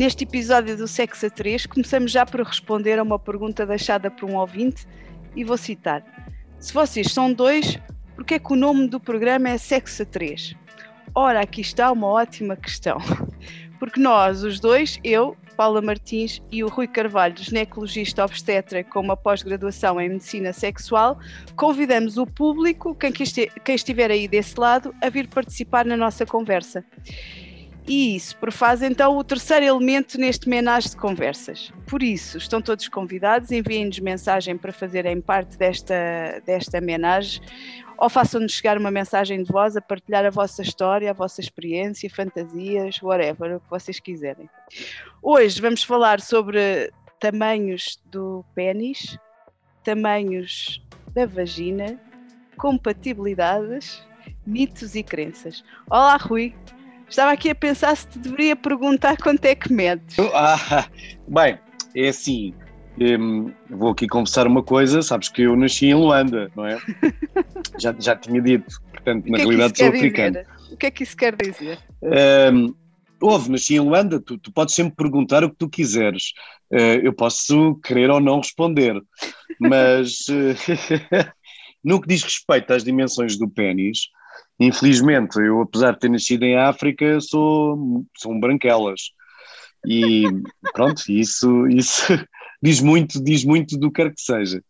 Neste episódio do Sexo a 3, começamos já por responder a uma pergunta deixada por um ouvinte e vou citar: Se vocês são dois, por que é que o nome do programa é Sexo a 3? Ora, aqui está uma ótima questão. Porque nós, os dois, eu, Paula Martins e o Rui Carvalho, ginecologista obstetra com uma pós-graduação em medicina sexual, convidamos o público, quem estiver aí desse lado, a vir participar na nossa conversa. E isso prefaz então o terceiro elemento neste menage de conversas. Por isso, estão todos convidados, enviem-nos mensagem para fazerem parte desta, desta menage ou façam-nos chegar uma mensagem de voz a partilhar a vossa história, a vossa experiência, fantasias, whatever, o que vocês quiserem. Hoje vamos falar sobre tamanhos do pênis, tamanhos da vagina, compatibilidades, mitos e crenças. Olá, Rui. Estava aqui a pensar se te deveria perguntar quanto é que medes. Ah, bem, é assim. Um, vou aqui confessar uma coisa, sabes que eu nasci em Luanda, não é? já, já tinha dito, portanto, na é realidade sou africano. O que é que isso quer dizer? Um, houve, nasci em Luanda, tu, tu, podes sempre perguntar o que tu quiseres. Uh, eu posso querer ou não responder, mas uh, no que diz respeito às dimensões do pênis, Infelizmente, eu apesar de ter nascido em África, sou, sou um branquelas. E pronto, isso, isso diz muito, diz muito do que quer que seja.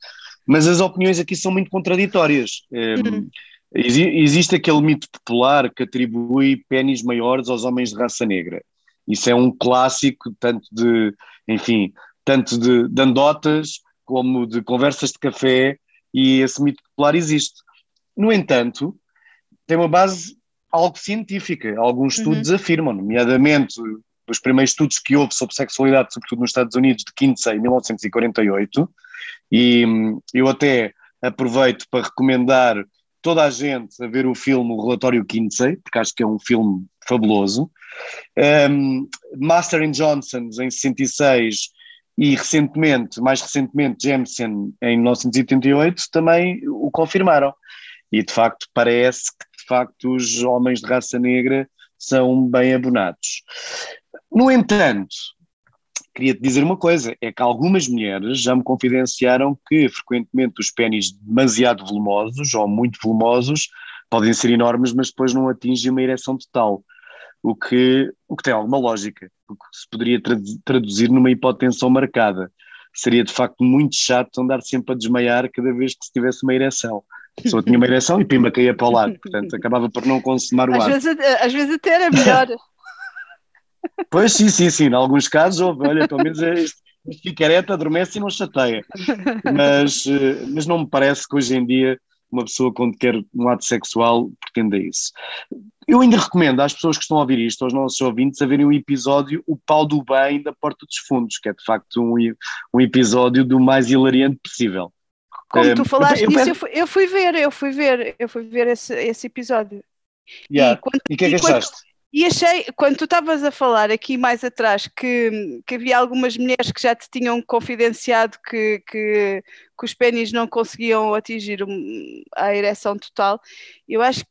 Mas as opiniões aqui são muito contraditórias. Uhum. Existe aquele mito popular que atribui pênis maiores aos homens de raça negra. Isso é um clássico, tanto de, enfim, tanto de, de andotas como de conversas de café, e esse mito popular existe. No entanto, tem uma base algo científica. Alguns uhum. estudos uhum. afirmam, nomeadamente os primeiros estudos que houve sobre sexualidade, sobretudo nos Estados Unidos, de Kinsey, em 1948, e hum, eu até aproveito para recomendar toda a gente a ver o filme O Relatório Kinsey, porque acho que é um filme fabuloso. Um, Master and Johnson, em 66, e recentemente, mais recentemente, Jameson, em 1988, também o confirmaram. E de facto parece que facto os homens de raça negra são bem abonados. No entanto, queria te dizer uma coisa: é que algumas mulheres já me confidenciaram que frequentemente os pênis demasiado volumosos ou muito volumosos podem ser enormes, mas depois não atingem uma ereção total. O que, o que tem alguma lógica, o que se poderia traduzir numa hipotensão marcada. Seria de facto muito chato andar sempre a desmaiar cada vez que se tivesse uma ereção. Pessoa tinha uma ereção e pima caía para o lado, portanto acabava por não consumar o às ar. Vezes, às vezes até era melhor. Pois sim, sim, sim, em alguns casos, olha, pelo menos é este, este ficareta adormece e não chateia. Mas, eh, mas não me parece que hoje em dia uma pessoa quando quer um ato sexual pretenda isso. Eu ainda recomendo às pessoas que estão a ouvir isto, aos nossos ouvintes, a verem o episódio O Pau do Bem da Porta dos Fundos, que é de facto um, um episódio do mais hilariante possível. Como tu falaste nisso, eu, fui, eu fui ver, eu fui ver, eu fui ver esse, esse episódio. Yeah. E o que é que achaste? E achei, quando tu estavas a falar aqui mais atrás, que, que havia algumas mulheres que já te tinham confidenciado que, que, que os pênis não conseguiam atingir a ereção total, eu acho que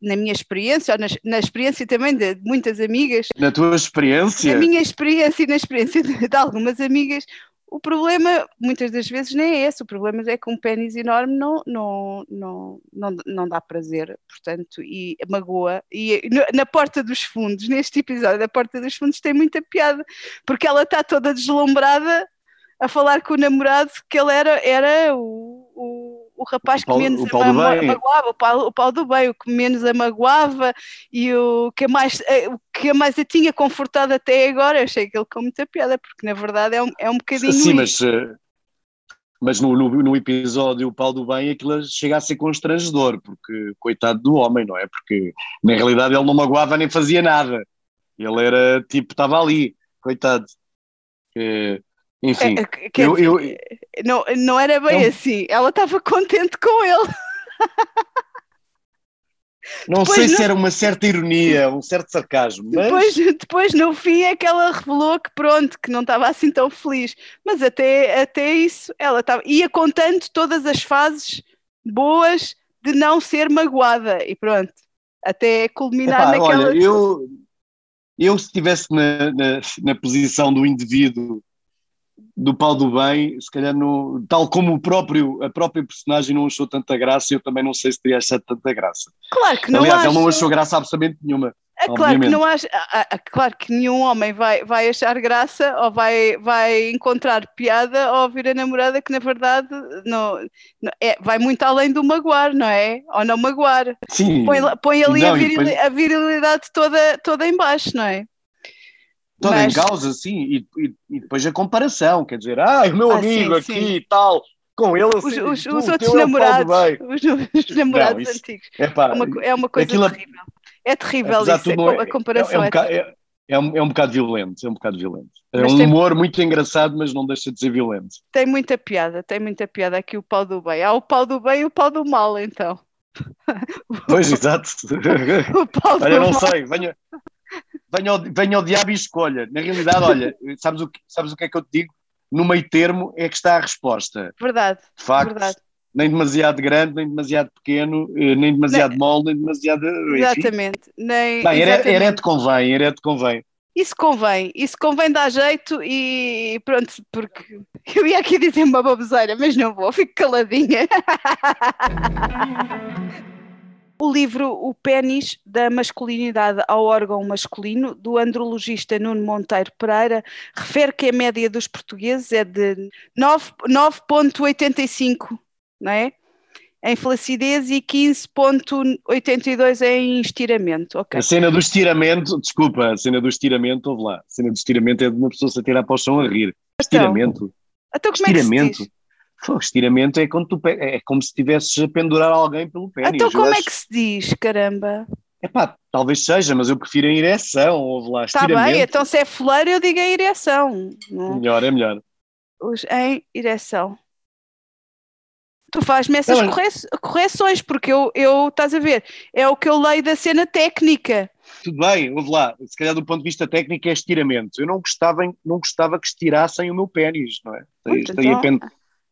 na minha experiência, ou na, na, experiência também de muitas amigas. Na tua experiência? Na minha experiência e na experiência de, de algumas amigas, o problema, muitas das vezes, nem é esse. O problema é que um pênis enorme não, não, não, não, não dá prazer, portanto, e magoa. E na porta dos fundos, neste episódio da porta dos fundos, tem muita piada, porque ela está toda deslumbrada a falar com o namorado que ele era, era o, o rapaz o que menos o a magoava, o pau, o pau do bem, o que menos a magoava e o que mais, eh, o que mais a tinha confortado até agora. Eu achei que ele com muita piada, porque na verdade é um, é um bocadinho. Sim, mas, eh, mas no, no, no, episódio O Pau do Bem aquilo chega a ser constrangedor, porque coitado do homem, não é? Porque na realidade ele não magoava nem fazia nada. Ele era tipo, estava ali, coitado. É, enfim, é, eu, dizer, eu, não, não era bem não, assim. Ela estava contente com ele. Não depois sei no... se era uma certa ironia, um certo sarcasmo, mas... Depois, depois, no fim, é que ela revelou que pronto, que não estava assim tão feliz. Mas até, até isso, ela estava... Ia contando todas as fases boas de não ser magoada. E pronto, até culminar Epá, naquela... Olha, eu eu se estivesse na, na, na, posição do indivíduo do pau do bem, se calhar no, tal como o próprio, a própria personagem não achou tanta graça, eu também não sei se teria achado tanta graça. Claro que não Aliás, acho... ela não achou graça absolutamente nenhuma. É claro que, não acha, claro que nenhum homem vai, vai achar graça ou vai, vai encontrar piada ao ouvir a namorada que na verdade não, não é, vai muito além do magoar, não é? Ou não magoar. Sim. Põe, põe ali não, a, viril, depois... a, virilidade toda, toda em baixo, não é? Toda Mas... em causa, sim, e, e, e, depois a comparação, quer dizer, ah, o meu ah, amigo sim, aqui e tal, com ele assim, os, os, tu, os outros namorados, os, os, namorados não, isso, antigos. Epá, é, uma, é uma coisa aquilo, terrível. É terrível isso, é, a comparação é, é, um é, é, um, é um bocado violento, é um bocado violento. É mas um tem, humor muito engraçado, mas não deixa de ser violento. Tem muita piada, tem muita piada aqui o pau do bem. Há o pau do bem e o pau do mal, então. Pois, exato. o pau olha, do não mal. sei, venha, venha, ao, venha ao diabo e escolha. Na realidade, olha, sabes o, que, sabes o que é que eu te digo? No meio termo é que está a resposta. Verdade. De facto, verdade nem demasiado grande, nem demasiado pequeno, eh, nem demasiado nem, mole, nem demasiado. Enfim. Exatamente. Nem, Bem, exatamente. Herete convém, herete convém. Isso convém, isso convém dar jeito e pronto, porque eu ia aqui dizer uma baboseira, mas não vou, fico caladinha. o livro O Pênis da Masculinidade ao Órgão Masculino, do andrologista Nuno Monteiro Pereira, refere que a média dos portugueses é de 9,85 não é? Em flacidez e 15.82 em estiramento. Okay. A cena do estiramento, desculpa, a cena do estiramento, ouve lá. A cena do estiramento é de uma pessoa se atirar para o chão a rir. Então, estiramento. Então como estiramento. É que Pô, estiramento é quando tu é como se estivesses a pendurar alguém pelo pé. Então como é que se diz, caramba? É pá, talvez seja, mas eu prefiro a ereção, ouve lá, Está bem, então se é fuleiro eu digo a ereção. Melhor, é melhor. Os em ereção. Tu fazes-me essas não, correções, porque eu, eu, estás a ver, é o que eu leio da cena técnica. Tudo bem, ouve lá, se calhar do ponto de vista técnico é estiramento. Eu não gostava, não gostava que estirassem o meu pênis, não é? Estaria então, pen,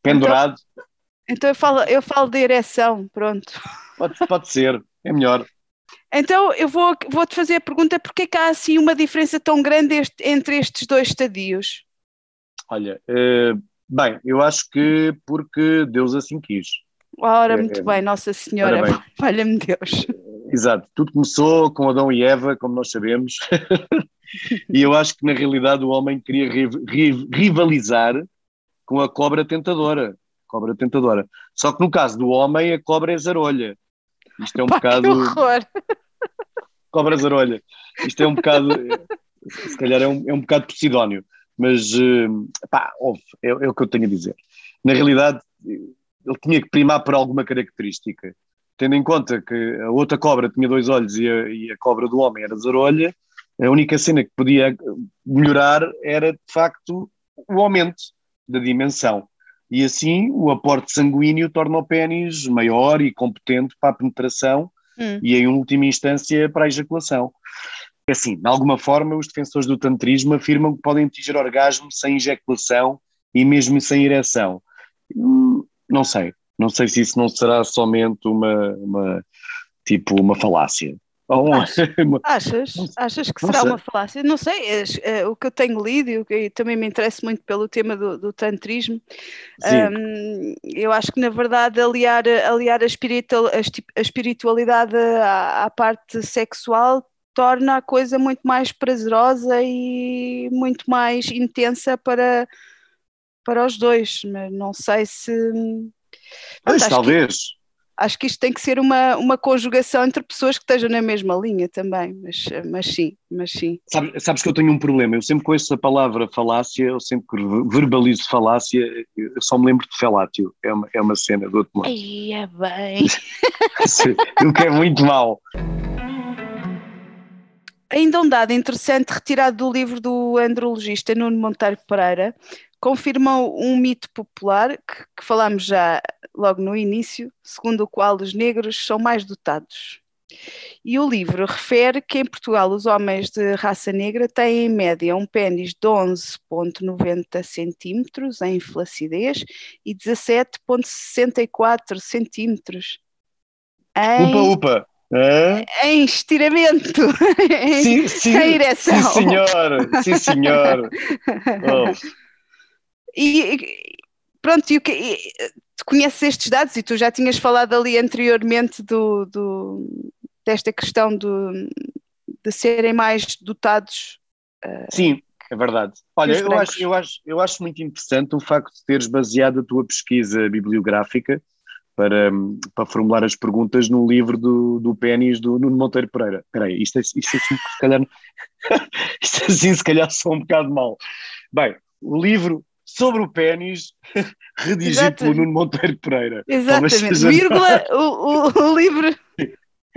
pendurado. Então, então, eu, falo, eu falo de ereção, pronto. Pode, pode ser, é melhor. Então eu vou, vou-te fazer a pergunta, porquê é que há assim uma diferença tão grande este, entre estes dois estadios? Olha, uh, Bem, eu acho que porque Deus assim quis. Ora, muito é, bem, Nossa Senhora, valha-me Deus. Exato, tudo começou com Adão e Eva, como nós sabemos, e eu acho que na realidade o homem queria rivalizar com a cobra tentadora. Cobra tentadora. Só que no caso do homem, a cobra é zarolha. Isto é um Pá, bocado. Que horror. Cobra zarolha. Isto é um bocado. Se calhar é um, é um bocado Posidónio. Mas, uh, pá, ouve, é, é, o que eu tenho a dizer. Na realidade, ele tinha que primar por alguma característica. Tendo em conta que a outra cobra tinha dois olhos e a, e a cobra do homem era zarolha, a única cena que podia melhorar era, de facto, o aumento da dimensão. E assim, o aporte sanguíneo torna o pênis maior e competente para a penetração hum. e, em última instância, para a ejaculação. É assim, de alguma forma, os defensores do tantrismo afirmam que podem atingir orgasmo sem ejaculação e mesmo sem ereção. Hum, não sei, não sei se isso não será somente uma, uma tipo uma falácia. Achas? Achas que será uma falácia? Não sei, é, o que eu tenho lido e também me interessa muito pelo tema do, do tantrismo, um, eu acho que na verdade aliar, aliar a, espiritual, a espiritualidade à, à parte sexual torna a coisa muito mais prazerosa e muito mais intensa para, para os dois, mas não sei se. Mas talvez. Que, acho que isto tem que ser uma, uma conjugação entre pessoas que estejam na mesma linha também, mas, mas sim, mas sim. Sabes, sabes que eu tenho um problema, eu sempre conheço a palavra falácia, eu sempre que verbalizo falácia, eu só me lembro de felátio, é uma, é uma cena do outro mundo. Ai, é bem. o que é muito mau. Ainda um dado interessante retirado do livro do andrologista Nuno Monteiro Pereira confirmou um mito popular que, que falámos já logo no início, segundo o qual os negros são mais dotados. E o livro refere que em Portugal os homens de raça negra têm em média um pênis de 11,90 centímetros em flacidez e 17,64 centímetros em... Upa, upa! em estiramento, sim, sim, em ereção. Sim, senhor, sim, senhor. Oh. E pronto, e, e, tu conheces estes dados e tu já tinhas falado ali anteriormente do, do desta questão do, de serem mais dotados. Uh, sim, é verdade. Olha, eu acho, eu, acho, eu acho muito interessante o facto de teres baseado a tua pesquisa bibliográfica para, para formular as perguntas no livro do, do Pênis do Nuno Monteiro Pereira. Espera aí, isto, é, isto é assim, se calhar, isto é assim se calhar só um bocado mal. Bem, o livro sobre o pênis, redigido pelo Nuno Monteiro Pereira. Exatamente, vírgula, o, o, o livro,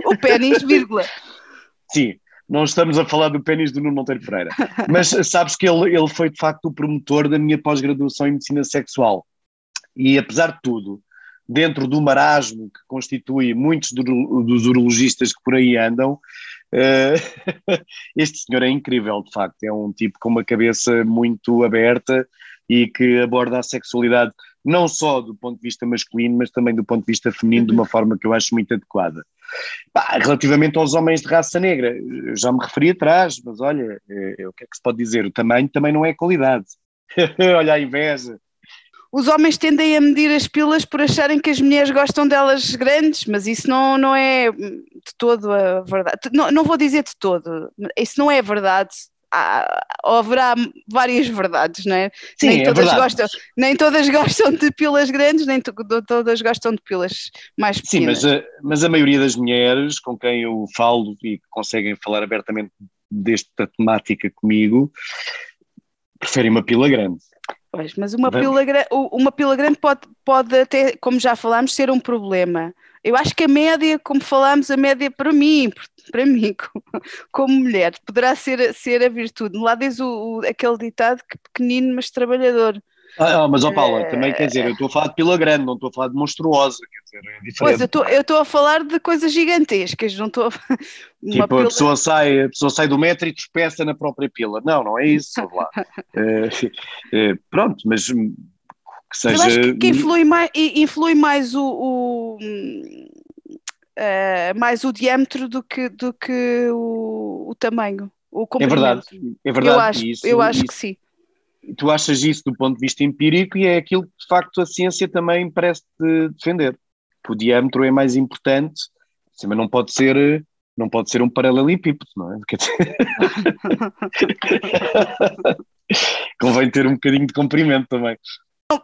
o pênis, vírgula. Sim, não estamos a falar do pênis do Nuno Monteiro Pereira. Mas sabes que ele, ele foi de facto o promotor da minha pós-graduação em medicina sexual. E apesar de tudo, dentro do marasmo que constitui muitos dos urologistas que por aí andam, uh, este senhor é incrível, de facto. É um tipo com uma cabeça muito aberta e que aborda a sexualidade não só do ponto de vista masculino, mas também do ponto de vista feminino, de uma uhum. forma que eu acho muito adequada. Bah, relativamente aos homens de raça negra, eu já me referi atrás, mas olha, é, o que é que se pode dizer? O tamanho também não é qualidade. olha a inveja. Os homens tendem a medir as pilas por acharem que as mulheres gostam delas grandes, mas isso não, não é de todo a verdade. Não, não vou dizer de todo, isso não é verdade há, haverá várias verdades, não é? Sim, nem, é todas verdade. gostam, nem todas gostam de pilas grandes, nem todas gostam de pilas mais pequenas. Sim, mas a, mas a maioria das mulheres com quem eu falo e que conseguem falar abertamente desta temática comigo preferem uma pila grande. Pois, mas uma pila, uma pila grande pode, pode até, como já falámos, ser um problema. Eu acho que a média, como falámos, a média para mim, para mim, como, mulher, poderá ser, ser a virtude. Lá diz o, o, aquele ditado que pequenino, mas trabalhador. Ah, ah mas ó Paula, é... também quer dizer, eu estou a falar de pila grande, não estou a falar de monstruosa, quer dizer, é diferente. Pois, eu estou a falar de coisas gigantescas, não estou a... Tipo, pila... a, pessoa sai, a pessoa sai do metro e tropeça na própria pila. Não, não é isso, lá. é, pronto, mas que seja... Eu acho que, que influi mais, influi mais o, o uh, mais o diâmetro do que, do que o, o tamanho, o comprimento. É verdade, é verdade. Eu acho, isso, eu acho isso, que sim. Tu achas isso do ponto de vista empírico e é aquilo que de facto a ciência também parece defender. Que o diâmetro é mais importante, mas não pode ser não pode ser um paralelepípedo, não é? Convém ter um bocadinho de comprimento também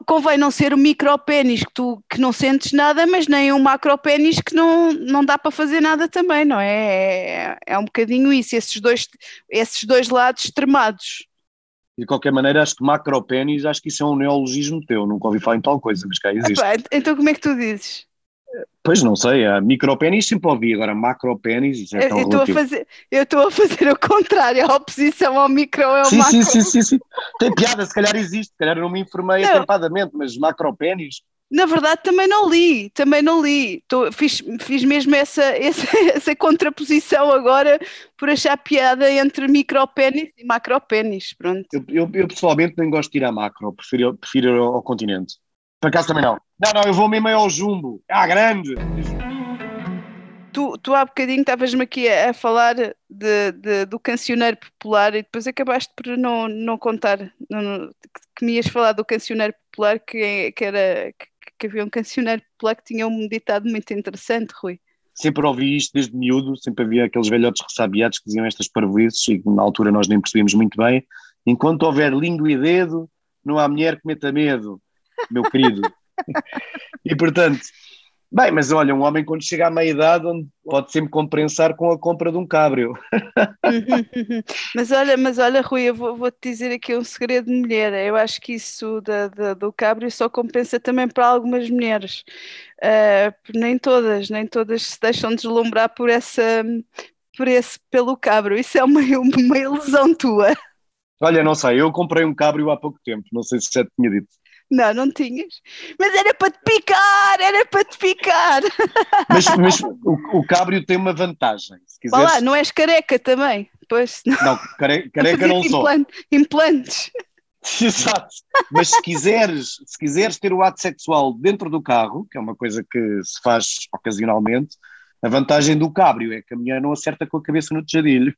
convém não ser o micropénis que tu que não sentes nada, mas nem um macropénis que não, não dá para fazer nada também, não é? É, é um bocadinho isso, esses dois, esses dois lados extremados. De qualquer maneira, acho que macropénis, acho que isso é um neologismo teu, nunca ouvi falar em tal coisa, mas cá existe. então como é que tu dizes? Pois não sei, a micropénis sempre ouvi, agora macropénis, isso é tão eu estou a fazer Eu estou a fazer o contrário, a oposição ao micro é o sim, macro. Sim, sim, sim, sim. Tem piada, se calhar existe, se calhar não me informei não. atempadamente, mas macropénis... Na verdade também não li, também não li, Tô, fiz, fiz mesmo essa, essa, essa contraposição agora por achar piada entre micropénis e macropénis, pronto. Eu, eu, eu, pessoalmente nem gosto de ir à macro, prefiro, prefiro ir ao continente. Por acaso também não. Não, não, eu vou mesmo ao jumbo. Ah, grande! Tu, tu há bocadinho estavas-me aqui a, a falar de, de, do cancioneiro popular e depois acabaste por não, não contar não, que me ias falar do cancioneiro popular que, que era que, que havia um cancioneiro popular que tinha um ditado muito interessante, Rui. Sempre ouvi isto desde miúdo, sempre havia aqueles velhotes ressabiados que diziam estas parvoices e na altura nós nem percebíamos muito bem. Enquanto houver língua e dedo, não há mulher que meta medo meu querido. e portanto, bem, mas olha, um homem quando chega à meia idade pode sempre compensar com a compra de um cabrio. mas olha, mas olha, Rui, eu vou, vou, te dizer aqui um segredo de mulher. Eu acho que isso da, da, do cabrio só compensa também para algumas mulheres. Uh, nem todas, nem todas se deixam deslumbrar por essa por esse pelo cabrio. Isso é uma, uma ilusão tua. Olha, não sei, eu comprei um cabrio há pouco tempo, não sei se já te tinha dito. Não, não tinhas. Mas era para te picar, era para te picar. Mas, mas o, o cabrio tem uma vantagem. Se quiseres... lá, não és careca também. Pois, não, não care, careca não sou. Implantes. Exato. Mas se quiseres, se quiseres ter o ato sexual dentro do carro, que é uma coisa que se faz ocasionalmente, A vantagem do cabrio é que a mulher não acerta com a cabeça no tejadilho.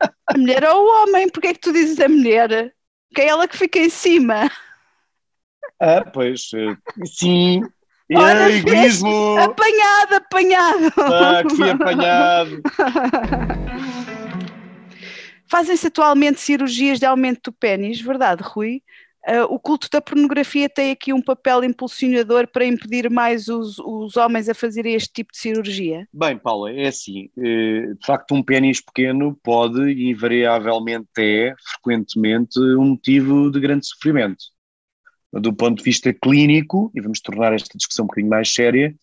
A mulher ou o homem? Porquê é que tu dizes a mulher? Que é ela que fica em cima. Ah, pois, eh, sim. Ora, é egoísmo! Apanhado, apanhado! Ah, que fui apanhado! Fazem-se atualmente cirurgias de aumento do pênis, verdade, Rui? Uh, o culto da pornografia tem aqui um papel impulsionador para impedir mais os, os homens a fazerem este tipo de cirurgia? Bem, Paula, é assim, eh, de facto um pênis pequeno pode invariavelmente é, frequentemente, um motivo de grande sofrimento. Do ponto de vista clínico, e vamos tornar esta discussão um bocadinho mais séria,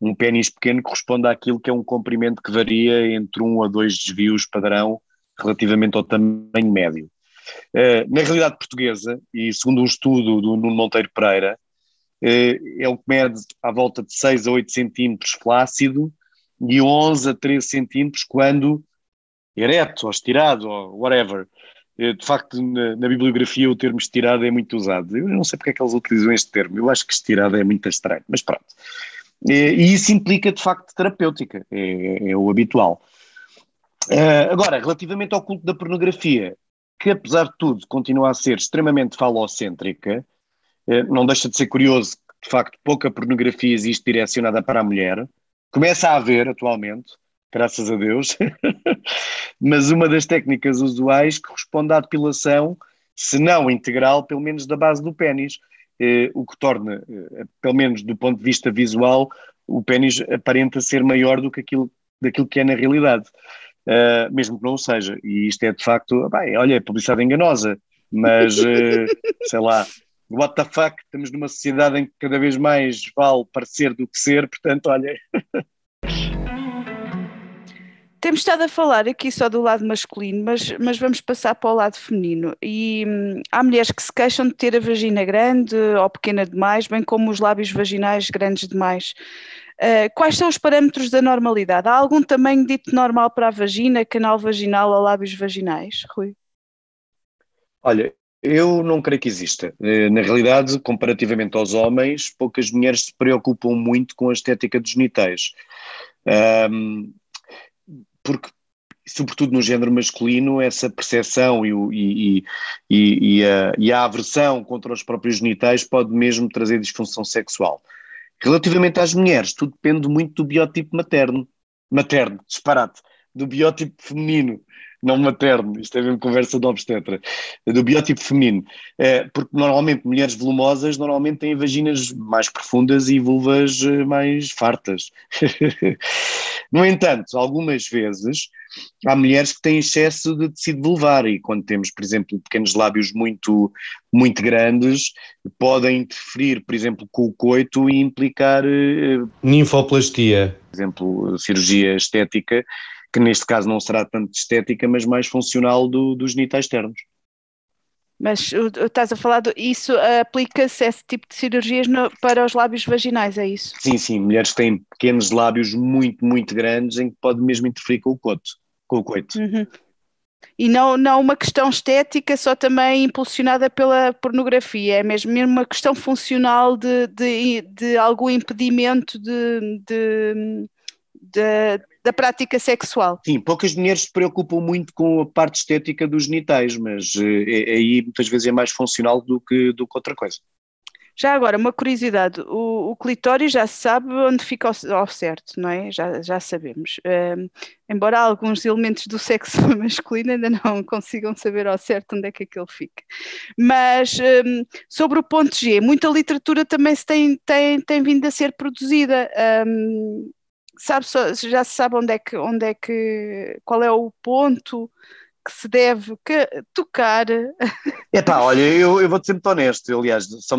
um pênis pequeno corresponde àquilo que é um comprimento que varia entre um a dois desvios padrão relativamente ao tamanho médio. Eh, na realidade portuguesa, e segundo um estudo do Nuno Monteiro Pereira, uh, é o que mede à volta de 6 a 8 centímetros flácido e 11 a 13 centímetros quando ereto ou estirado ou whatever. Uh, de facto, na, na, bibliografia o termo estirado é muito usado. Eu não sei porque é que eles utilizam este termo, eu acho que estirado é muito estranho, mas pronto. E isso implica, de facto, terapêutica, é, é o habitual. agora, relativamente ao culto da pornografia, que apesar de tudo continua a ser extremamente falocêntrica, eh, não deixa de ser curioso que de facto pouca pornografia existe direcionada para a mulher, começa a haver atualmente, graças a Deus, mas uma das técnicas usuais corresponde à depilação, se não integral, pelo menos da base do pênis, eh, o que torna, eh, pelo menos do ponto de vista visual, o pênis aparenta ser maior do que aquilo, daquilo que é na realidade uh, mesmo que não o seja. E isto é de facto, bem, olha, é publicidade enganosa, mas uh, sei lá, what the fuck, estamos numa sociedade em que cada vez mais vale parecer do que ser, portanto, olha. Temos estado a falar aqui só do lado masculino, mas, mas vamos passar para o lado feminino. E hum, há mulheres que se queixam de ter a vagina grande ou pequena demais, bem como os lábios vaginais grandes demais. Uh, quais são os parâmetros da normalidade? Há algum tamanho dito normal para a vagina, canal vaginal ou lábios vaginais, Rui? Olha, eu não creio que exista. Eh, na realidade, comparativamente aos homens, poucas mulheres se preocupam muito com a estética dos genitais. Um, porque, sobretudo no género masculino, essa percepção e, e, e, e, a, e a aversão contra os próprios genitais pode mesmo trazer disfunção sexual. Relativamente às mulheres, tudo depende muito do biotipo materno. Materno, disparate. Do biotipo feminino, não materno. Isto é mesmo conversa de obstetra. Do biotipo feminino. É, porque normalmente mulheres volumosas normalmente têm vaginas mais profundas e vulvas eh, mais fartas. no entanto, algumas vezes há mulheres que têm excesso de tecido vulvar e quando temos, por exemplo, pequenos lábios muito, muito grandes, podem interferir, por exemplo, com o coito e implicar... Eh, Ninfoplastia. Por exemplo, cirurgia estética, que neste caso não será tanto estética, mas mais funcional do, dos genitais externos. Mas estás a falar, do, isso aplica-se esse tipo de cirurgias no, para os lábios vaginais, é isso? Sim, sim, mulheres que têm pequenos lábios muito, muito grandes em que pode mesmo interferir com o coto, com o coito. Uhum. E não, não uma questão estética só também impulsionada pela pornografia, é mesmo, mesmo uma questão funcional de, de, de algum impedimento de, de, de da prática sexual. Sim, poucas mulheres se preocupam muito com a parte estética dos genitais, mas é, aí muitas vezes é mais funcional do que, do que outra coisa. Já agora, uma curiosidade, o, o clitóris já se sabe onde fica ao, ao certo, não é? Já, já sabemos. Um, embora alguns elementos do sexo masculino ainda não consigam saber ao certo onde é que aquele fica. Mas um, sobre o ponto G, muita literatura também se tem, tem, tem vindo a ser produzida. Um, sabe, já se sabe onde é que, onde é que, qual é o ponto que se deve que, tocar. É pá, olha, eu, eu vou-te ser muito honesto, aliás, só,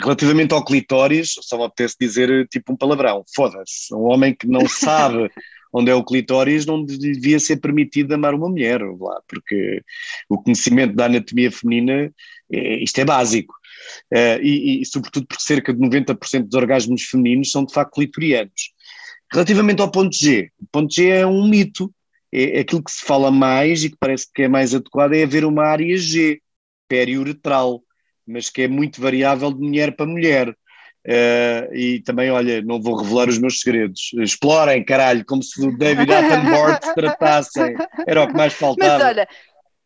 relativamente ao clitóris, só me apetece dizer tipo um palavrão, foda-se, um homem que não sabe onde é o clitóris não devia ser permitido amar uma mulher, lá, porque o conhecimento da anatomia feminina, é, isto é básico. Uh, e, e, sobretudo porque cerca de 90% dos orgasmos femininos são de facto clitorianos. Relativamente ao ponto G, o ponto G é um mito, é aquilo que se fala mais e que parece que é mais adequado é haver uma área G, periuretral, mas que é muito variável de mulher para mulher. Uh, e também, olha, não vou revelar os meus segredos. Explorem, caralho, como se o David Attenborough se tratassem. Era o que mais faltava. Mas olha,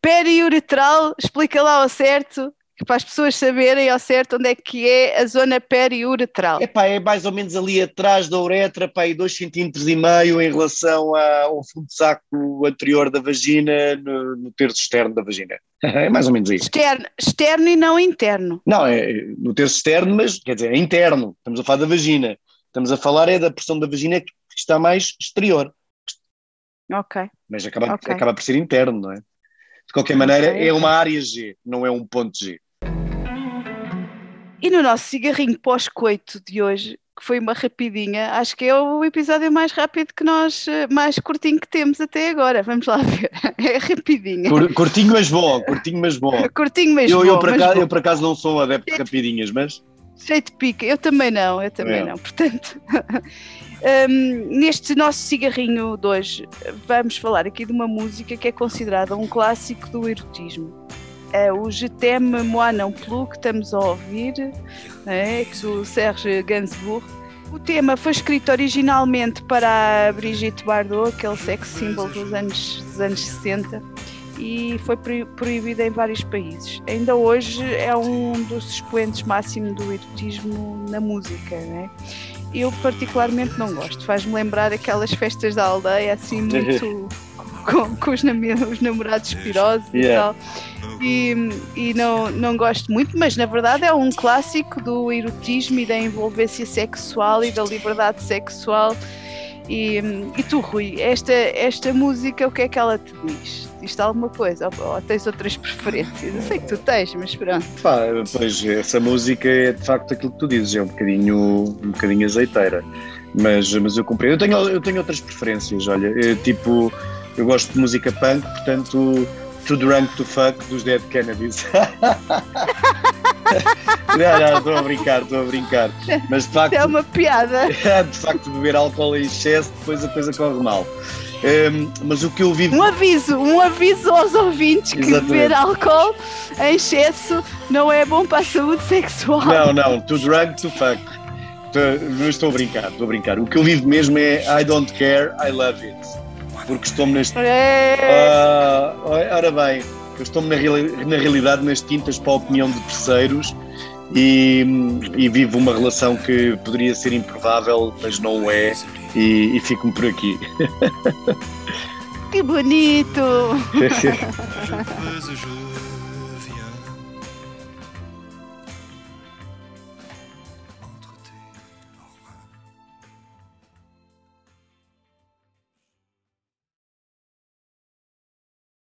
periuretral, explica lá ao certo para as pessoas saberem ao certo onde é que é a zona periuretral. Epá, é mais ou menos ali atrás da uretra, pá, e 2 cm e meio em relação ao fundo de saco anterior da vagina, no, no terço externo da vagina. É mais ou menos isso. Externo, externo e não interno. Não, é no terço externo, mas quer dizer, é interno. Estamos a falar da vagina. Estamos a falar é da pressão da vagina que está mais exterior. Ok. Mas acaba, okay. acaba por ser interno, não é? De qualquer maneira, okay. é uma área G, não é um ponto G. E no nosso cigarrinho pós-coito de hoje, que foi uma rapidinha, acho que é o episódio mais rápido que nós, eh, mais curtinho que temos até agora. Vamos lá ver. É rapidinho. Curtinho, mas bom. Curtinho, mas bom. curtinho, mas eu, bom. Eu por, acaso, eu, por acaso, não sou adepto de rapidinhas, mas. Cheio de pica. Eu também não, eu também é. não. Portanto. Um, neste nosso cigarrinho de hoje, vamos falar aqui de uma música que é considerada um clássico do erotismo é o Je t'aime, moi non plus, que estamos a ouvir, é, do Serge Gainsbourg. O tema foi escrito originalmente para a Brigitte Bardot, aquele sex symbol dos anos, dos anos 60, e foi proibido em vários países. Ainda hoje é um dos expoentes máximos do erotismo na música. Né? Eu particularmente não gosto, faz-me lembrar aquelas festas da aldeia assim muito com, com os, os, namorados espirosos yeah. e tal. E, e não, não gosto muito, mas na verdade é um clássico do erotismo e da envolvência sexual e da liberdade sexual. E, e tu, Rui, esta, esta música, o que é que ela te diz? Diz-te alguma coisa? Ou, ou, tens outras preferências? Eu sei que tu tens, mas pronto. Pá, pois, essa música é de facto aquilo que tu dizes, é um bocadinho, um bocadinho azeiteira. Mas, mas eu compreendo. Eu tenho, eu tenho outras preferências, olha, é, tipo eu gosto de música punk, portanto, Too Drunk to Fuck dos Dead Kennedys. não, não, estou a brincar, estou a brincar. Mas de facto. É uma piada. De facto, beber álcool em excesso, depois a coisa corre mal. Um, mas o que eu vivo. Um aviso, um aviso aos ouvintes que Exatamente. beber álcool em excesso não é bom para a saúde sexual. Não, não, too drunk to fuck. Não estou a brincar, estou a brincar. O que eu vivo mesmo é I don't care, I love it porque estou-me neste. É. Uh, ora bem, eu estou-me na, na, realidade nas tintas para a opinião de terceiros e, e, vivo uma relação que poderia ser improvável, mas não é, e, e fico-me por aqui. Que bonito!